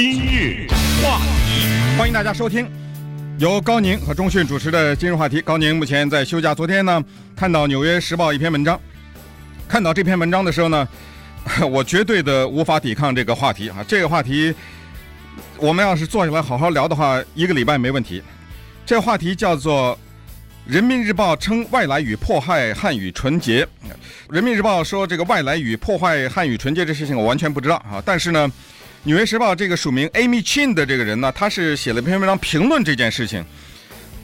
今日话题，欢迎大家收听由高宁和钟讯主持的今日话题。高宁目前在休假，昨天呢看到《纽约时报》一篇文章，看到这篇文章的时候呢，我绝对的无法抵抗这个话题啊！这个话题，我们要是坐下来好好聊的话，一个礼拜没问题。这话题叫做。人民日报称外来语破坏汉语纯洁。人民日报说这个外来语破坏汉语纯洁这事情我完全不知道啊。但是呢，纽约时报这个署名 Amy Chin 的这个人呢，他是写了一篇文章评论这件事情。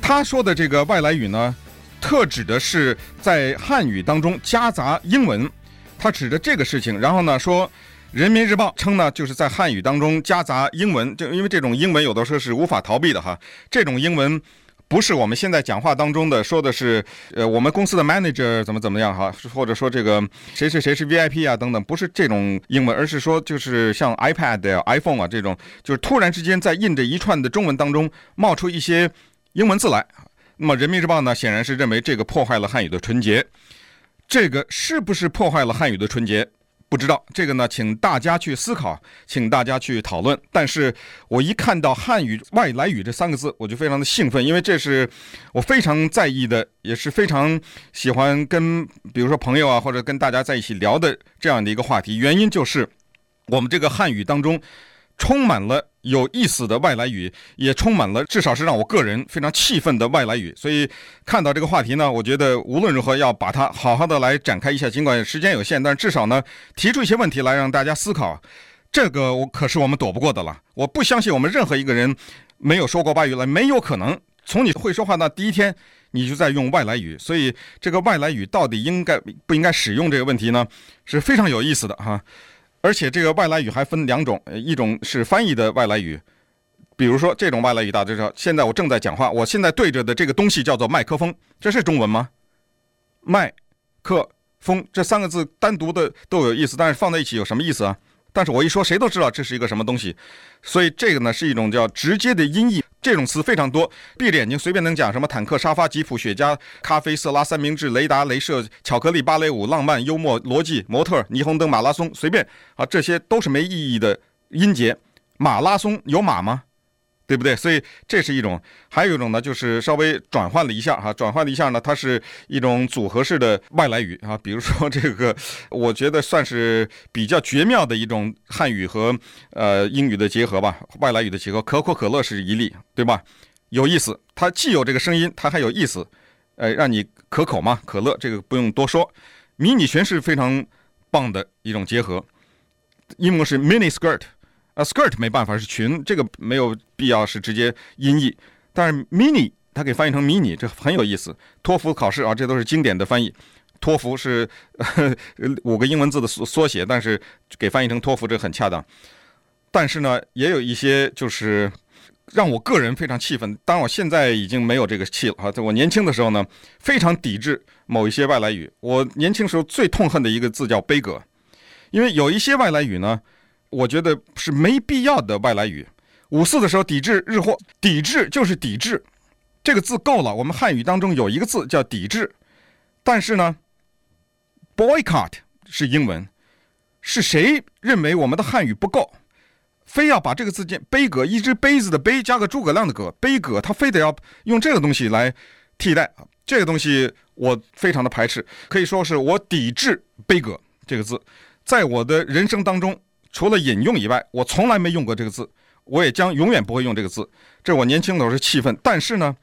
他说的这个外来语呢，特指的是在汉语当中夹杂英文。他指着这个事情，然后呢说，人民日报称呢就是在汉语当中夹杂英文，就因为这种英文有的时候是无法逃避的哈，这种英文。不是我们现在讲话当中的说的是，呃，我们公司的 manager 怎么怎么样哈，或者说这个谁谁谁是 VIP 啊等等，不是这种英文，而是说就是像 iPad 啊、iPhone 啊这种，就是突然之间在印着一串的中文当中冒出一些英文字来。那么人民日报呢，显然是认为这个破坏了汉语的纯洁，这个是不是破坏了汉语的纯洁？不知道这个呢，请大家去思考，请大家去讨论。但是我一看到汉语外来语这三个字，我就非常的兴奋，因为这是我非常在意的，也是非常喜欢跟比如说朋友啊，或者跟大家在一起聊的这样的一个话题。原因就是我们这个汉语当中。充满了有意思的外来语，也充满了至少是让我个人非常气愤的外来语。所以看到这个话题呢，我觉得无论如何要把它好好的来展开一下。尽管时间有限，但至少呢提出一些问题来让大家思考。这个我可是我们躲不过的了。我不相信我们任何一个人没有说过外语来，没有可能从你会说话那第一天你就在用外来语。所以这个外来语到底应该不应该使用这个问题呢，是非常有意思的哈。而且这个外来语还分两种，一种是翻译的外来语，比如说这种外来语，大家知道，现在我正在讲话，我现在对着的这个东西叫做麦克风，这是中文吗？麦克风这三个字单独的都有意思，但是放在一起有什么意思啊？但是我一说，谁都知道这是一个什么东西，所以这个呢是一种叫直接的音译。这种词非常多，闭着眼睛随便能讲什么坦克、沙发、吉普、雪茄、咖啡、色拉、三明治、雷达、镭射、巧克力、芭蕾舞、浪漫、幽默、逻辑、模特、霓虹灯、马拉松，随便啊，这些都是没意义的音节。马拉松有马吗？对不对？所以这是一种，还有一种呢，就是稍微转换了一下哈，转换了一下呢，它是一种组合式的外来语啊，比如说这个，我觉得算是比较绝妙的一种汉语和呃英语的结合吧，外来语的结合，可口可乐是一例，对吧？有意思，它既有这个声音，它还有意思，呃，让你可口嘛，可乐这个不用多说，迷你裙是非常棒的一种结合，英文是 mini skirt。啊，skirt 没办法是裙，这个没有必要是直接音译。但是 mini 它可以翻译成迷你，这很有意思。托福考试啊，这都是经典的翻译。托福是五个英文字的缩缩写，但是给翻译成托福这很恰当。但是呢，也有一些就是让我个人非常气愤。当然，我现在已经没有这个气了哈。在我年轻的时候呢，非常抵制某一些外来语。我年轻时候最痛恨的一个字叫悲歌，因为有一些外来语呢。我觉得是没必要的外来语。五四的时候抵制日货，抵制就是抵制，这个字够了。我们汉语当中有一个字叫抵制，但是呢，boycott 是英文，是谁认为我们的汉语不够，非要把这个字见杯葛，一只杯子的杯加个诸葛亮的葛，杯葛，他非得要用这个东西来替代，这个东西我非常的排斥，可以说是我抵制杯葛这个字，在我的人生当中。除了引用以外，我从来没用过这个字，我也将永远不会用这个字。这我年轻的时候是气愤，但是呢，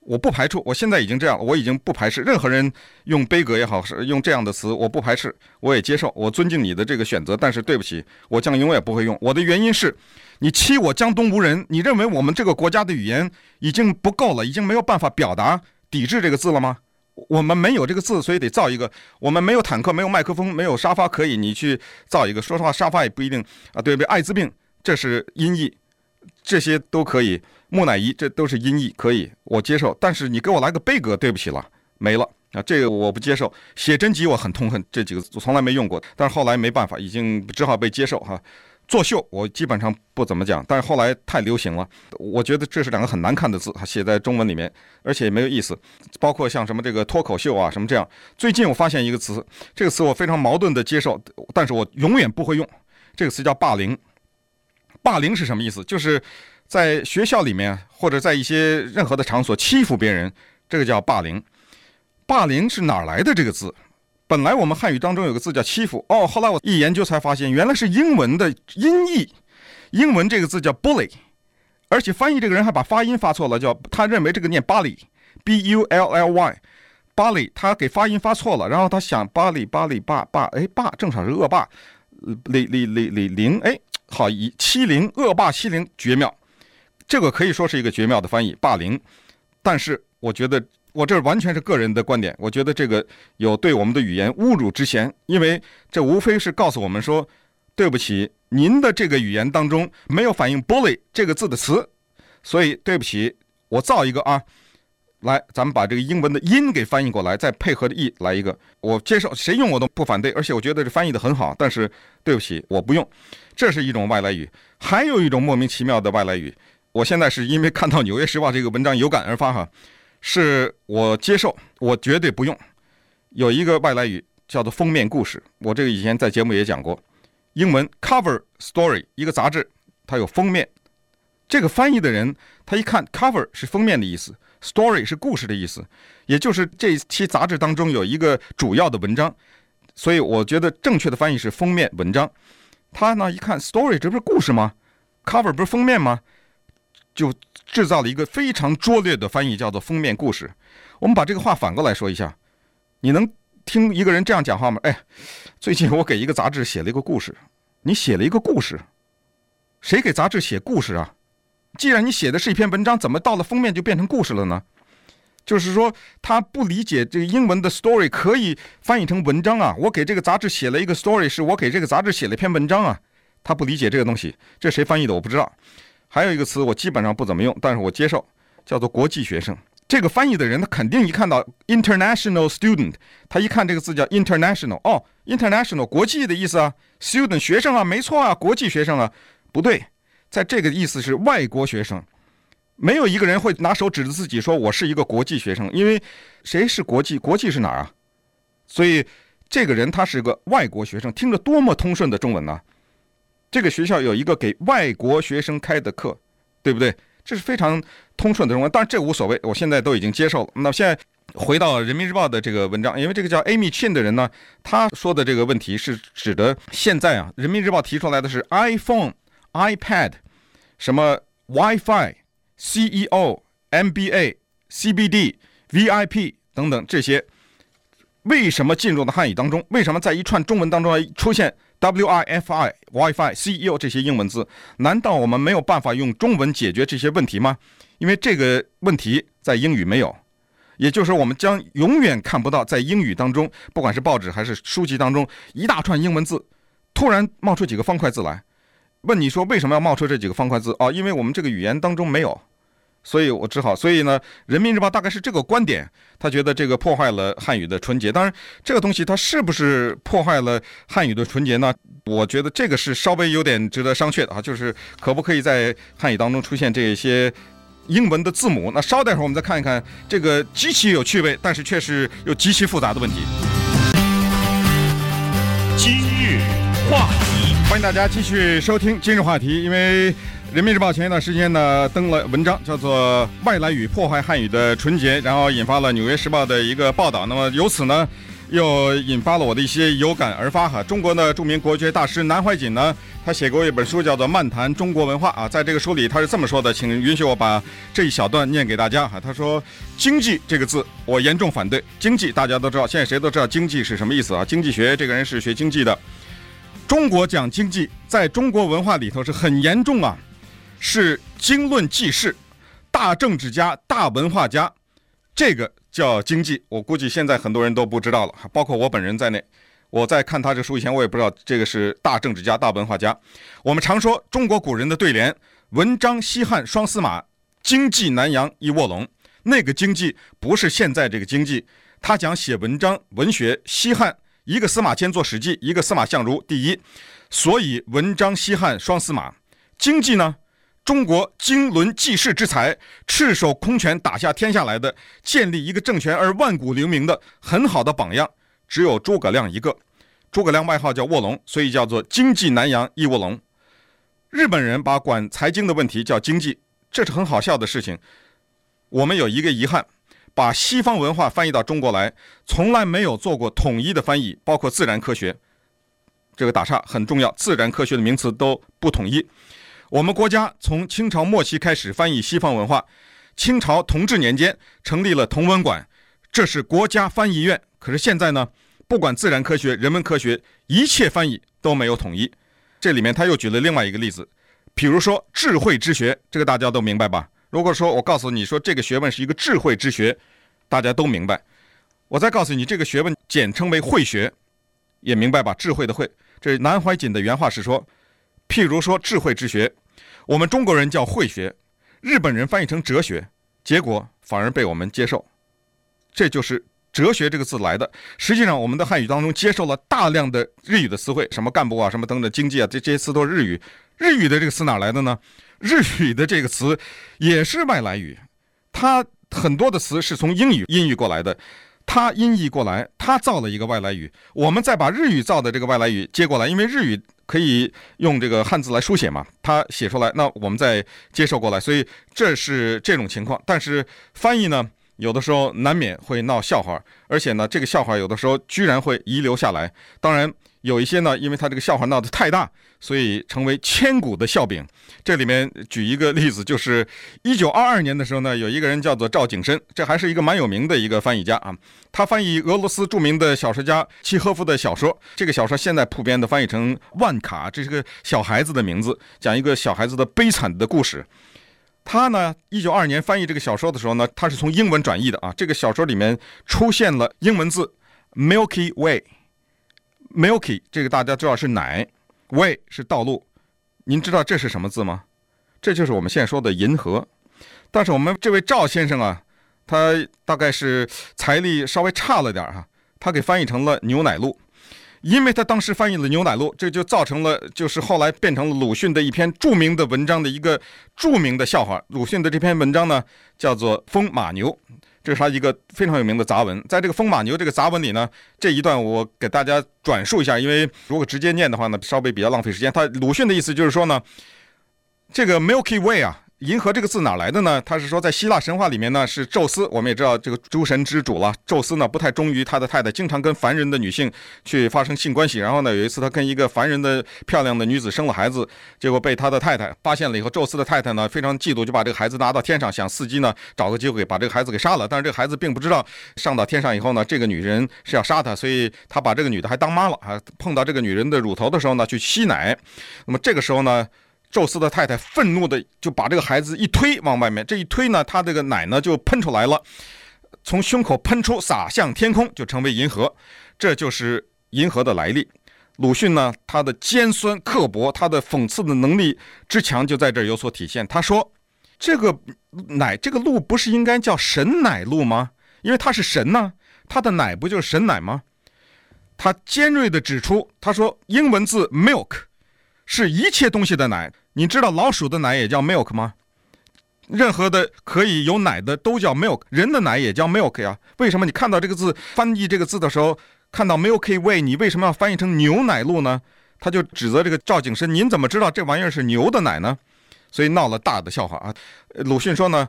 我不排除。我现在已经这样了，我已经不排斥任何人用杯葛也好，是用这样的词，我不排斥，我也接受，我尊敬你的这个选择。但是对不起，我将永远不会用。我的原因是，你欺我江东无人，你认为我们这个国家的语言已经不够了，已经没有办法表达抵制这个字了吗？我们没有这个字，所以得造一个。我们没有坦克，没有麦克风，没有沙发，可以你去造一个。说实话，沙发也不一定啊，对不对？艾滋病，这是音译，这些都可以。木乃伊，这都是音译，可以，我接受。但是你给我来个杯格，对不起了，没了啊，这个我不接受。写真集我很痛恨这几个字，我从来没用过，但是后来没办法，已经只好被接受哈。作秀，我基本上不怎么讲，但是后来太流行了，我觉得这是两个很难看的字，写在中文里面，而且也没有意思。包括像什么这个脱口秀啊，什么这样。最近我发现一个词，这个词我非常矛盾的接受，但是我永远不会用。这个词叫霸凌。霸凌是什么意思？就是在学校里面或者在一些任何的场所欺负别人，这个叫霸凌。霸凌是哪来的这个字？本来我们汉语当中有个字叫欺负哦，后来我一研究才发现，原来是英文的音译。英文这个字叫 bully，而且翻译这个人还把发音发错了，叫他认为这个念巴里，b u l l y，巴里，他给发音发错了，然后他想巴里巴里霸霸，哎霸正好是恶霸，李李李李凌，哎好一欺凌恶霸欺凌绝妙，这个可以说是一个绝妙的翻译霸凌，但是我觉得。我这完全是个人的观点，我觉得这个有对我们的语言侮辱之嫌，因为这无非是告诉我们说，对不起，您的这个语言当中没有反映 “bully” 这个字的词，所以对不起，我造一个啊，来，咱们把这个英文的音给翻译过来，再配合的意来一个，我接受，谁用我都不反对，而且我觉得这翻译的很好，但是对不起，我不用，这是一种外来语，还有一种莫名其妙的外来语，我现在是因为看到《纽约时报》这个文章有感而发哈。是我接受，我绝对不用。有一个外来语叫做封面故事，我这个以前在节目也讲过。英文 cover story，一个杂志它有封面，这个翻译的人他一看 cover 是封面的意思，story 是故事的意思，也就是这期杂志当中有一个主要的文章，所以我觉得正确的翻译是封面文章。他呢一看 story，这不是故事吗？cover 不是封面吗？就制造了一个非常拙劣的翻译，叫做“封面故事”。我们把这个话反过来说一下，你能听一个人这样讲话吗？哎，最近我给一个杂志写了一个故事，你写了一个故事，谁给杂志写故事啊？既然你写的是一篇文章，怎么到了封面就变成故事了呢？就是说，他不理解这个英文的 “story” 可以翻译成文章啊。我给这个杂志写了一个 “story”，是我给这个杂志写了一篇文章啊。他不理解这个东西，这谁翻译的我不知道。还有一个词我基本上不怎么用，但是我接受，叫做国际学生。这个翻译的人他肯定一看到 international student，他一看这个字叫 international，哦，international 国际的意思啊，student 学生啊，没错啊，国际学生啊，不对，在这个意思是外国学生，没有一个人会拿手指着自己说我是一个国际学生，因为谁是国际？国际是哪儿啊？所以这个人他是个外国学生，听着多么通顺的中文呢？这个学校有一个给外国学生开的课，对不对？这是非常通顺的中文，当然这无所谓，我现在都已经接受了。那现在回到《人民日报》的这个文章，因为这个叫 Amy Chin 的人呢，他说的这个问题是指的现在啊，《人民日报》提出来的是 iPhone、iPad、什么 WiFi、CEO、MBA、CBD、VIP 等等这些，为什么进入到汉语当中？为什么在一串中文当中出现？WiFi、WiFi、CEO 这些英文字，难道我们没有办法用中文解决这些问题吗？因为这个问题在英语没有，也就是，我们将永远看不到在英语当中，不管是报纸还是书籍当中，一大串英文字突然冒出几个方块字来。问你说为什么要冒出这几个方块字？哦，因为我们这个语言当中没有。所以我只好，所以呢，《人民日报》大概是这个观点，他觉得这个破坏了汉语的纯洁。当然，这个东西它是不是破坏了汉语的纯洁呢？我觉得这个是稍微有点值得商榷的啊，就是可不可以在汉语当中出现这些英文的字母？那稍待会儿我们再看一看这个极其有趣味，但是却是又极其复杂的问题。今日话题，欢迎大家继续收听今日话题，因为。人民日报前一段时间呢登了文章，叫做《外来语破坏汉语的纯洁》，然后引发了《纽约时报》的一个报道。那么由此呢，又引发了我的一些有感而发哈。中国的著名国学大师南怀瑾呢，他写过一本书，叫做《漫谈中国文化》啊。在这个书里，他是这么说的，请允许我把这一小段念给大家哈。他说：“经济这个字，我严重反对。经济大家都知道，现在谁都知道经济是什么意思啊？经济学这个人是学经济的。中国讲经济，在中国文化里头是很严重啊。”是经论济世，大政治家、大文化家，这个叫经济。我估计现在很多人都不知道了，包括我本人在内。我在看他这书以前，我也不知道这个是大政治家、大文化家。我们常说中国古人的对联：“文章西汉双司马，经济南阳一卧龙。”那个经济不是现在这个经济。他讲写文章、文学，西汉一个司马迁做《史记》，一个司马相如第一，所以文章西汉双司马。经济呢？中国经纶济世之才，赤手空拳打下天下来的，建立一个政权而万古留名的很好的榜样，只有诸葛亮一个。诸葛亮外号叫卧龙，所以叫做经济南阳一卧龙。日本人把管财经的问题叫经济，这是很好笑的事情。我们有一个遗憾，把西方文化翻译到中国来，从来没有做过统一的翻译，包括自然科学。这个打岔很重要，自然科学的名词都不统一。我们国家从清朝末期开始翻译西方文化，清朝同治年间成立了同文馆，这是国家翻译院。可是现在呢，不管自然科学、人文科学，一切翻译都没有统一。这里面他又举了另外一个例子，比如说智慧之学，这个大家都明白吧？如果说我告诉你说这个学问是一个智慧之学，大家都明白。我再告诉你这个学问简称为慧学，也明白吧？智慧的慧。这南怀瑾的原话是说，譬如说智慧之学，我们中国人叫慧学，日本人翻译成哲学，结果反而被我们接受。这就是哲学这个字来的。实际上，我们的汉语当中接受了大量的日语的词汇，什么干部啊，什么等等经济啊，这这些词都是日语。日语的这个词哪来的呢？日语的这个词也是外来语，它很多的词是从英语音译过来的。他音译过来，他造了一个外来语，我们再把日语造的这个外来语接过来，因为日语可以用这个汉字来书写嘛，他写出来，那我们再接受过来，所以这是这种情况。但是翻译呢，有的时候难免会闹笑话，而且呢，这个笑话有的时候居然会遗留下来。当然。有一些呢，因为他这个笑话闹得太大，所以成为千古的笑柄。这里面举一个例子，就是一九二二年的时候呢，有一个人叫做赵景深，这还是一个蛮有名的一个翻译家啊。他翻译俄罗斯著名的小说家契诃夫的小说，这个小说现在普遍的翻译成《万卡》，这是个小孩子的名字，讲一个小孩子的悲惨的故事。他呢，一九二二年翻译这个小说的时候呢，他是从英文转译的啊。这个小说里面出现了英文字 “Milky Way”。Milky 这个大家知道是奶，Way 是道路，您知道这是什么字吗？这就是我们现在说的银河。但是我们这位赵先生啊，他大概是财力稍微差了点哈，他给翻译成了牛奶路，因为他当时翻译了牛奶路，这就造成了就是后来变成了鲁迅的一篇著名的文章的一个著名的笑话。鲁迅的这篇文章呢，叫做《风马牛》。这是他一个非常有名的杂文，在这个风马牛这个杂文里呢，这一段我给大家转述一下，因为如果直接念的话呢，稍微比较浪费时间。他鲁迅的意思就是说呢，这个 Milky Way 啊。银河这个字哪来的呢？他是说，在希腊神话里面呢，是宙斯。我们也知道这个诸神之主了。宙斯呢，不太忠于他的太太，经常跟凡人的女性去发生性关系。然后呢，有一次他跟一个凡人的漂亮的女子生了孩子，结果被他的太太发现了以后，宙斯的太太呢非常嫉妒，就把这个孩子拿到天上，想伺机呢找个机会把这个孩子给杀了。但是这个孩子并不知道，上到天上以后呢，这个女人是要杀他，所以他把这个女的还当妈了啊。碰到这个女人的乳头的时候呢，去吸奶。那么这个时候呢，宙斯的太太愤怒的就把这个孩子一推往外面，这一推呢，他这个奶呢就喷出来了，从胸口喷出，洒向天空，就成为银河。这就是银河的来历。鲁迅呢，他的尖酸刻薄，他的讽刺的能力之强，就在这儿有所体现。他说：“这个奶，这个鹿不是应该叫神奶鹿吗？因为它是神呢，它的奶不就是神奶吗？”他尖锐地指出，他说：“英文字 milk 是一切东西的奶。”你知道老鼠的奶也叫 milk 吗？任何的可以有奶的都叫 milk，人的奶也叫 milk 呀。为什么你看到这个字翻译这个字的时候，看到 milkway，你为什么要翻译成牛奶路呢？他就指责这个赵景深，您怎么知道这玩意儿是牛的奶呢？所以闹了大的笑话啊。鲁迅说呢，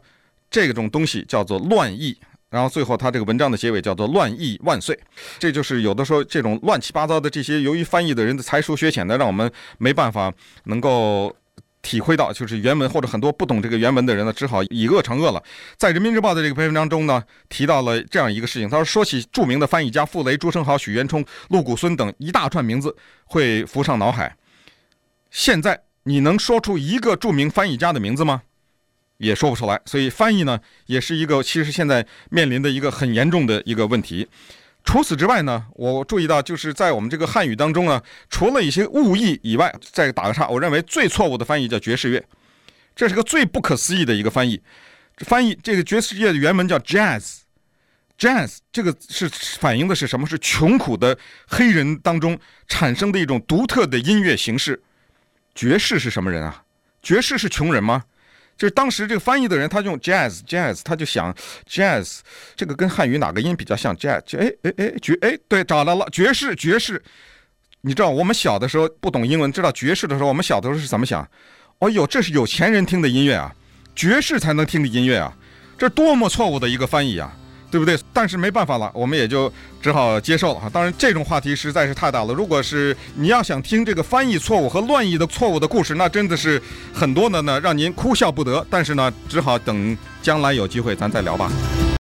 这种东西叫做乱译。然后最后他这个文章的结尾叫做“乱译万岁”，这就是有的时候这种乱七八糟的这些，由于翻译的人的才疏学浅的，让我们没办法能够体会到，就是原文或者很多不懂这个原文的人呢，只好以恶偿恶了。在《人民日报》的这个篇文章中呢，提到了这样一个事情，他说说起著名的翻译家傅雷、朱生豪、许渊冲、陆谷孙等一大串名字会浮上脑海。现在你能说出一个著名翻译家的名字吗？也说不出来，所以翻译呢，也是一个其实现在面临的一个很严重的一个问题。除此之外呢，我注意到就是在我们这个汉语当中呢，除了一些误译以外，再打个岔，我认为最错误的翻译叫爵士乐，这是个最不可思议的一个翻译。翻译这个爵士乐的原文叫 jazz，jazz 这个是反映的是什么？是穷苦的黑人当中产生的一种独特的音乐形式。爵士是什么人啊？爵士是穷人吗？就是当时这个翻译的人，他用 jazz jazz，他就想 jazz 这个跟汉语哪个音比较像 jazz？哎哎哎爵哎对找到了爵士爵士你知道我们小的时候不懂英文，知道爵士的时候，我们小的时候是怎么想？哦呦，这是有钱人听的音乐啊，爵士才能听的音乐啊，这多么错误的一个翻译啊！对不对？但是没办法了，我们也就只好接受了哈。当然，这种话题实在是太大了。如果是你要想听这个翻译错误和乱译的错误的故事，那真的是很多的呢，让您哭笑不得。但是呢，只好等将来有机会咱再聊吧。